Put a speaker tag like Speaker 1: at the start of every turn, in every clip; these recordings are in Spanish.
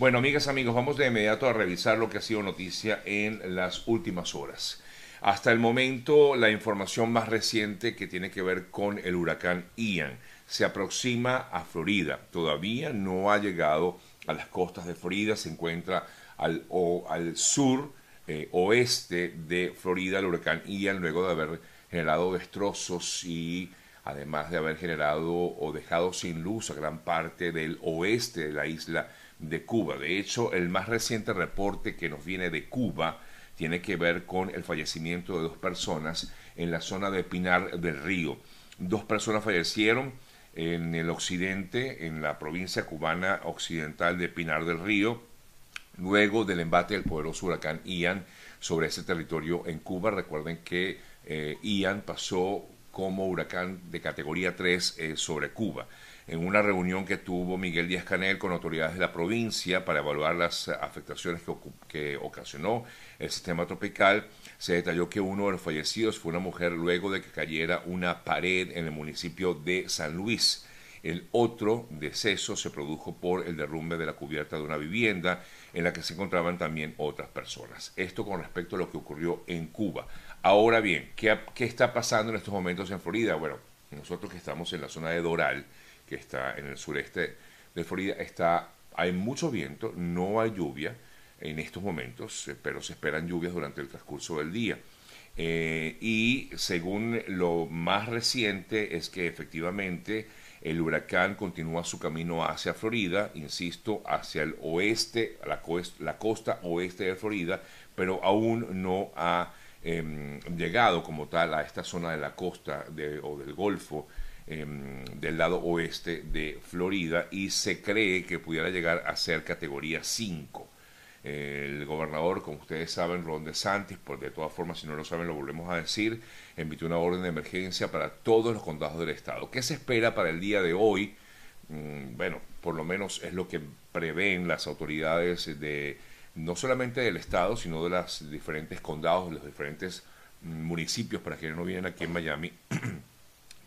Speaker 1: Bueno, amigas, amigos, vamos de inmediato a revisar lo que ha sido noticia en las últimas horas. Hasta el momento, la información más reciente que tiene que ver con el huracán Ian se aproxima a Florida. Todavía no ha llegado a las costas de Florida, se encuentra al, sur eh, oeste de Florida el huracán Ian luego de haber generado destrozos y además de haber generado o dejado sin luz a gran parte del oeste de la isla de Cuba. De hecho, el más reciente reporte que nos viene de Cuba tiene que ver con el fallecimiento de dos personas en la zona de Pinar del Río. Dos personas fallecieron en el occidente, en la provincia cubana occidental de Pinar del Río, luego del embate del poderoso huracán Ian sobre ese territorio en Cuba. Recuerden que eh, Ian pasó como huracán de categoría 3 eh, sobre Cuba. En una reunión que tuvo Miguel Díaz Canel con autoridades de la provincia para evaluar las afectaciones que, ocasionó el sistema tropical, se detalló que uno de los fallecidos fue una mujer luego de que cayera una pared en el municipio de San Luis. El otro deceso se produjo por el derrumbe de la cubierta de una vivienda en la que se encontraban también otras personas. Esto con respecto a lo que ocurrió en Cuba. Ahora bien, ¿qué, está pasando en estos momentos en Florida? Bueno, nosotros que estamos en la zona de Doral, que está en el sureste de Florida, está, hay mucho viento, no hay lluvia en estos momentos, eh, pero se esperan lluvias durante el transcurso del día. Eh, y según lo más reciente es que efectivamente el huracán continúa su camino hacia Florida, insisto, hacia el oeste, la, costa oeste de Florida, pero aún no ha em, llegado como tal a esta zona de la costa o del Golfo em, del lado oeste de Florida y se cree que pudiera llegar a ser categoría 5 el gobernador, como ustedes saben, Ron DeSantis, por de todas formas, si no lo saben, lo volvemos a decir, emitió una orden de emergencia para todos los condados del estado. ¿Qué se espera para el día de hoy? Mm, bueno, por lo menos es lo que prevén las autoridades de no solamente del estado, sino de los diferentes condados, de los diferentes municipios, para quienes no vienen aquí en Miami,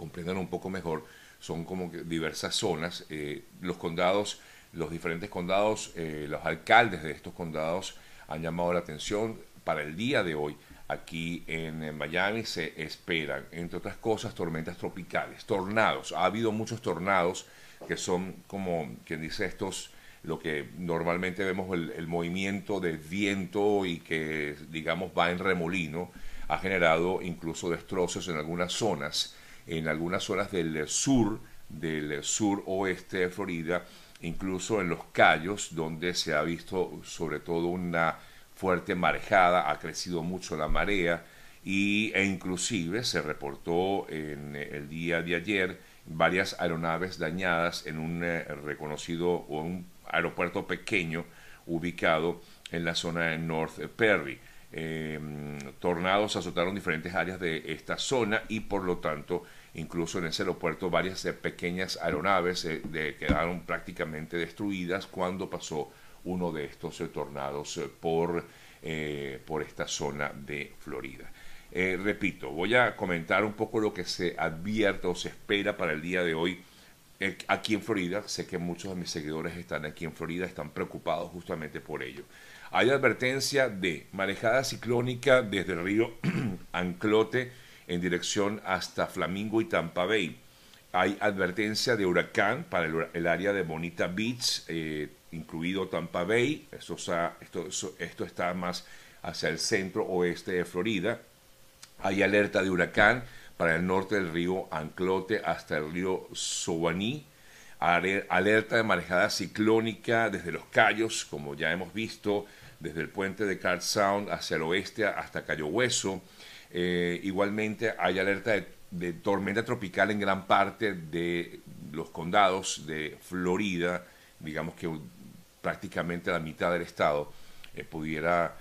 Speaker 1: comprendan un poco mejor, son como diversas zonas. Eh, los condados los diferentes condados, eh, los alcaldes de estos condados han llamado la atención para el día de hoy. Aquí en Miami se esperan, entre otras cosas, tormentas tropicales, tornados. Ha habido muchos tornados que son como quien dice estos, lo que normalmente vemos el, el movimiento del viento y que digamos va en remolino, ha generado incluso destrozos en algunas zonas, en algunas zonas del sur, del sur oeste de Florida, incluso en los Cayos, donde se ha visto sobre todo una fuerte marejada, ha crecido mucho la marea y, e inclusive se reportó en el día de ayer varias aeronaves dañadas en un eh, reconocido o un aeropuerto pequeño ubicado en la zona de North Perry. Em, tornados azotaron diferentes áreas de esta zona y por lo tanto Incluso en ese aeropuerto varias eh, pequeñas aeronaves eh, quedaron prácticamente destruidas cuando pasó uno de estos eh, tornados por, por esta zona de Florida. repito, voy a comentar un poco lo que se advierte o se espera para el día de hoy aquí en Florida. Sé que muchos de mis seguidores están aquí en Florida, están preocupados justamente por ello. Hay advertencia de marejada ciclónica desde el río Anclote en dirección hasta Flamingo y Tampa Bay. Hay advertencia de huracán para el, área de Bonita Beach, eh, incluido Tampa Bay. Esto, está más hacia el centro oeste de Florida. Hay alerta de huracán para el norte del río Anclote hasta el río Sowaní. Alerta de marejada ciclónica desde los Cayos, como ya hemos visto, desde el puente de Card Sound hacia el oeste hasta Cayo Hueso eh, igualmente hay alerta de, tormenta tropical en gran parte de los condados de Florida, digamos que prácticamente la mitad del estado eh, pudiera,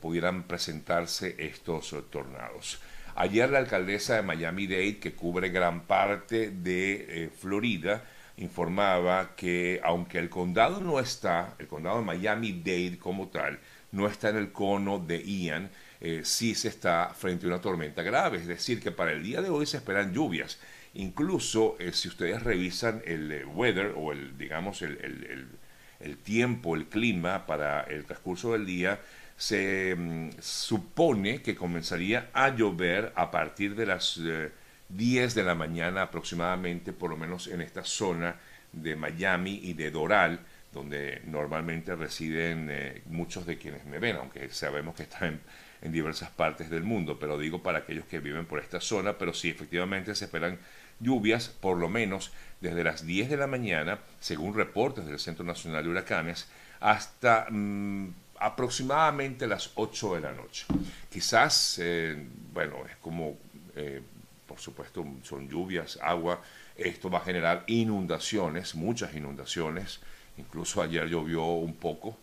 Speaker 1: pudieran presentarse estos tornados. Ayer la alcaldesa de Miami-Dade, que cubre gran parte de eh, Florida, informaba que aunque el condado no está, el condado de Miami-Dade como tal, no está en el cono de Ian, eh, sí se está frente a una tormenta grave. Es decir, que para el día de hoy se esperan lluvias. Incluso eh, si ustedes revisan el eh, weather o el, digamos, el, el tiempo, el clima para el transcurso del día, se mm, supone que comenzaría a llover a partir de las 10 de la mañana aproximadamente, por lo menos en esta zona de Miami y de Doral, donde normalmente residen eh, muchos de quienes me ven, aunque sabemos que están en, diversas partes del mundo, pero digo para aquellos que viven por esta zona, pero sí, efectivamente se esperan lluvias por lo menos desde las 10 de la mañana, según reportes del Centro Nacional de Huracanes, hasta mm, aproximadamente las 8 de la noche. Quizás, eh, bueno, es como eh, por supuesto son lluvias, agua, esto va a generar inundaciones, muchas inundaciones, incluso ayer llovió un poco,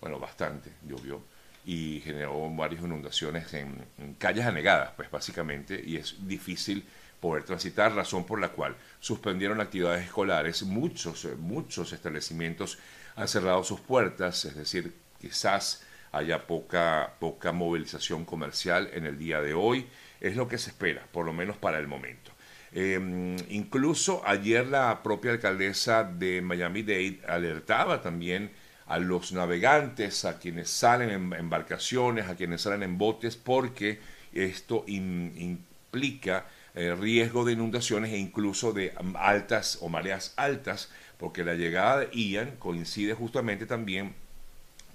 Speaker 1: bueno, bastante llovió, y generó varias inundaciones en, calles anegadas, pues básicamente, y es difícil poder transitar, razón por la cual suspendieron actividades escolares, muchos, muchos establecimientos han cerrado sus puertas, es decir, quizás haya poca, poca movilización comercial en el día de hoy, es lo que se espera, por lo menos para el momento. Em, incluso ayer la propia alcaldesa de Miami-Dade alertaba también a los navegantes, a quienes salen en embarcaciones, a quienes salen en botes, porque esto implica eh, riesgo de inundaciones e incluso de altas o mareas altas, porque la llegada de Ian coincide justamente también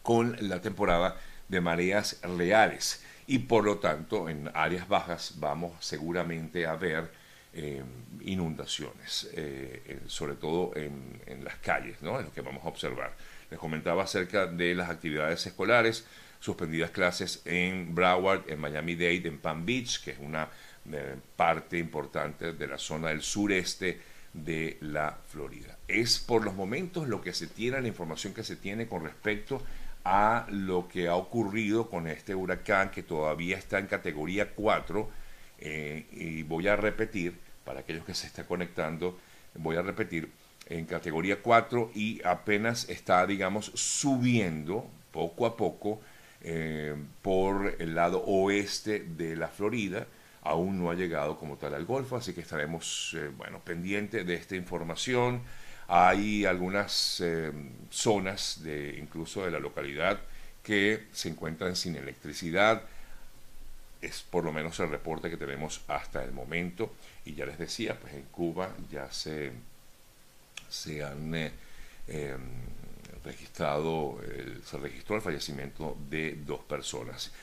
Speaker 1: con la temporada de mareas reales y por lo tanto en áreas bajas vamos seguramente a ver eh, inundaciones, eh, sobre todo en, las calles, ¿no? es lo que vamos a observar. Les comentaba acerca de las actividades escolares, suspendidas clases en Broward, en Miami-Dade, en Palm Beach, que es una eh, parte importante de la zona del sureste de la Florida. Es por los momentos lo que se tiene, la información que se tiene con respecto a lo que ha ocurrido con este huracán que todavía está en categoría 4 eh, y voy a repetir, para aquellos que se están conectando, voy a repetir, en categoría 4 y apenas está, digamos, subiendo poco a poco eh, por el lado oeste de la Florida. Aún no ha llegado como tal al Golfo, así que estaremos, eh, bueno, pendientes de esta información. Hay algunas eh, zonas, de, incluso de la localidad, que se encuentran sin electricidad. Es por lo menos el reporte que tenemos hasta el momento. Y ya les decía, pues en Cuba ya se, se han eh, em, registrado, se registró el fallecimiento de dos personas.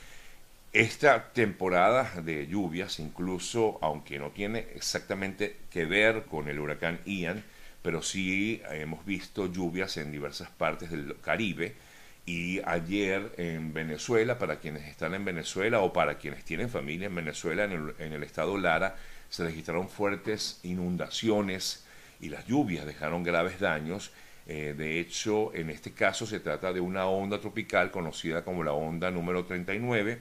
Speaker 1: Esta temporada de lluvias, incluso aunque no tiene exactamente que ver con el huracán Ian, pero sí hemos visto lluvias en diversas partes del Caribe y ayer en Venezuela, para quienes están en Venezuela o para quienes tienen familia en Venezuela, en el, estado Lara, se registraron fuertes inundaciones y las lluvias dejaron graves daños. Eh, de hecho, en este caso se trata de una onda tropical conocida como la onda número 39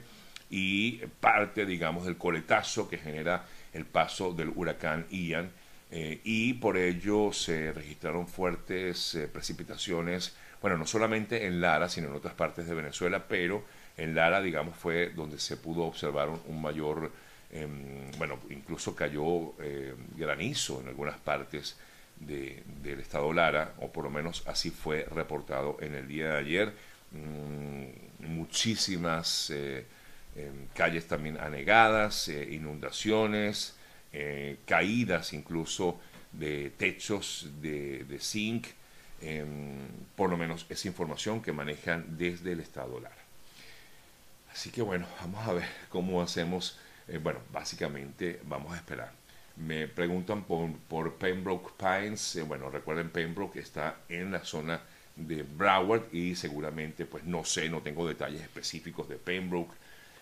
Speaker 1: y parte, digamos, del coletazo que genera el paso del huracán Ian eh, y por ello se registraron fuertes eh, precipitaciones, bueno, no solamente en Lara, sino en otras partes de Venezuela, pero en Lara, digamos, fue donde se pudo observar un, mayor, em, bueno, incluso cayó eh, granizo en algunas partes del estado Lara, o por lo menos así fue reportado en el día de ayer. Mm, muchísimas em, calles también anegadas, inundaciones, eh, caídas incluso de techos de, zinc, em, por lo menos esa información que manejan desde el estado Lara. Así que bueno, vamos a ver cómo hacemos. Eh, bueno, básicamente vamos a esperar. Me preguntan por, por Pembroke Pines. Eh, bueno, recuerden, Pembroke está en la zona de Broward y seguramente, pues no sé, no tengo detalles específicos de Pembroke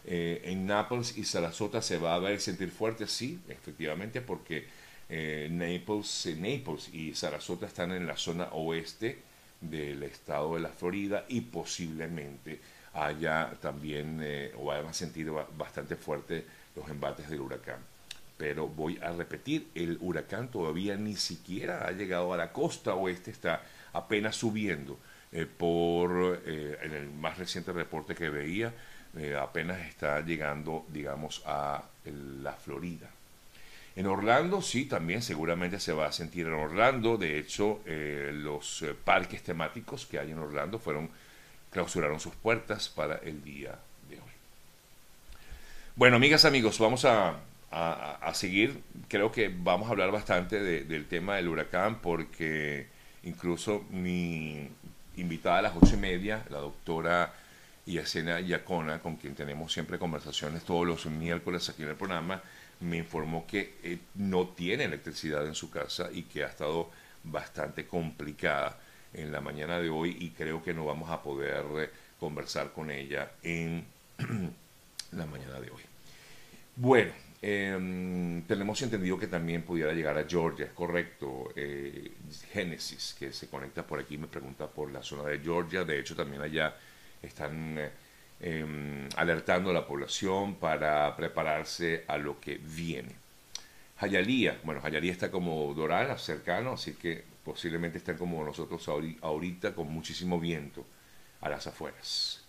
Speaker 1: eh, en Naples y Sarasota se va a ver sentir fuerte, sí, efectivamente, porque eh, Naples, eh, Naples y Sarasota están en la zona oeste del estado de la Florida y posiblemente haya también o hayan sentido bastante fuerte los embates del huracán. Pero voy a repetir, el huracán todavía ni siquiera ha llegado a la costa oeste, está apenas subiendo. por en el más reciente reporte que veía, eh, apenas está llegando, digamos, a la Florida. En Orlando sí, también seguramente se va a sentir en Orlando. De hecho, eh, los eh, parques temáticos que hay en Orlando fueron clausuraron sus puertas para el día de hoy. Bueno, amigas, amigos, vamos a, seguir. Creo que vamos a hablar bastante del tema del huracán porque incluso mi invitada a las ocho y media, la doctora Yacena Yacona, con quien tenemos siempre conversaciones todos los miércoles aquí en el programa, me informó que eh, no tiene electricidad en su casa y que ha estado bastante complicada en la mañana de hoy y creo que no vamos a poder eh, conversar con ella en la mañana de hoy. Bueno, em, tenemos entendido que también pudiera llegar a Georgia, es correcto. Eh, Génesis, que se conecta por aquí, me pregunta por la zona de Georgia. De hecho, también allá están Em, alertando a la población para prepararse a lo que viene. Jayalía, bueno, Jayalía está como Doral, cercano, así que posiblemente están como nosotros ahorita con muchísimo viento a las afueras.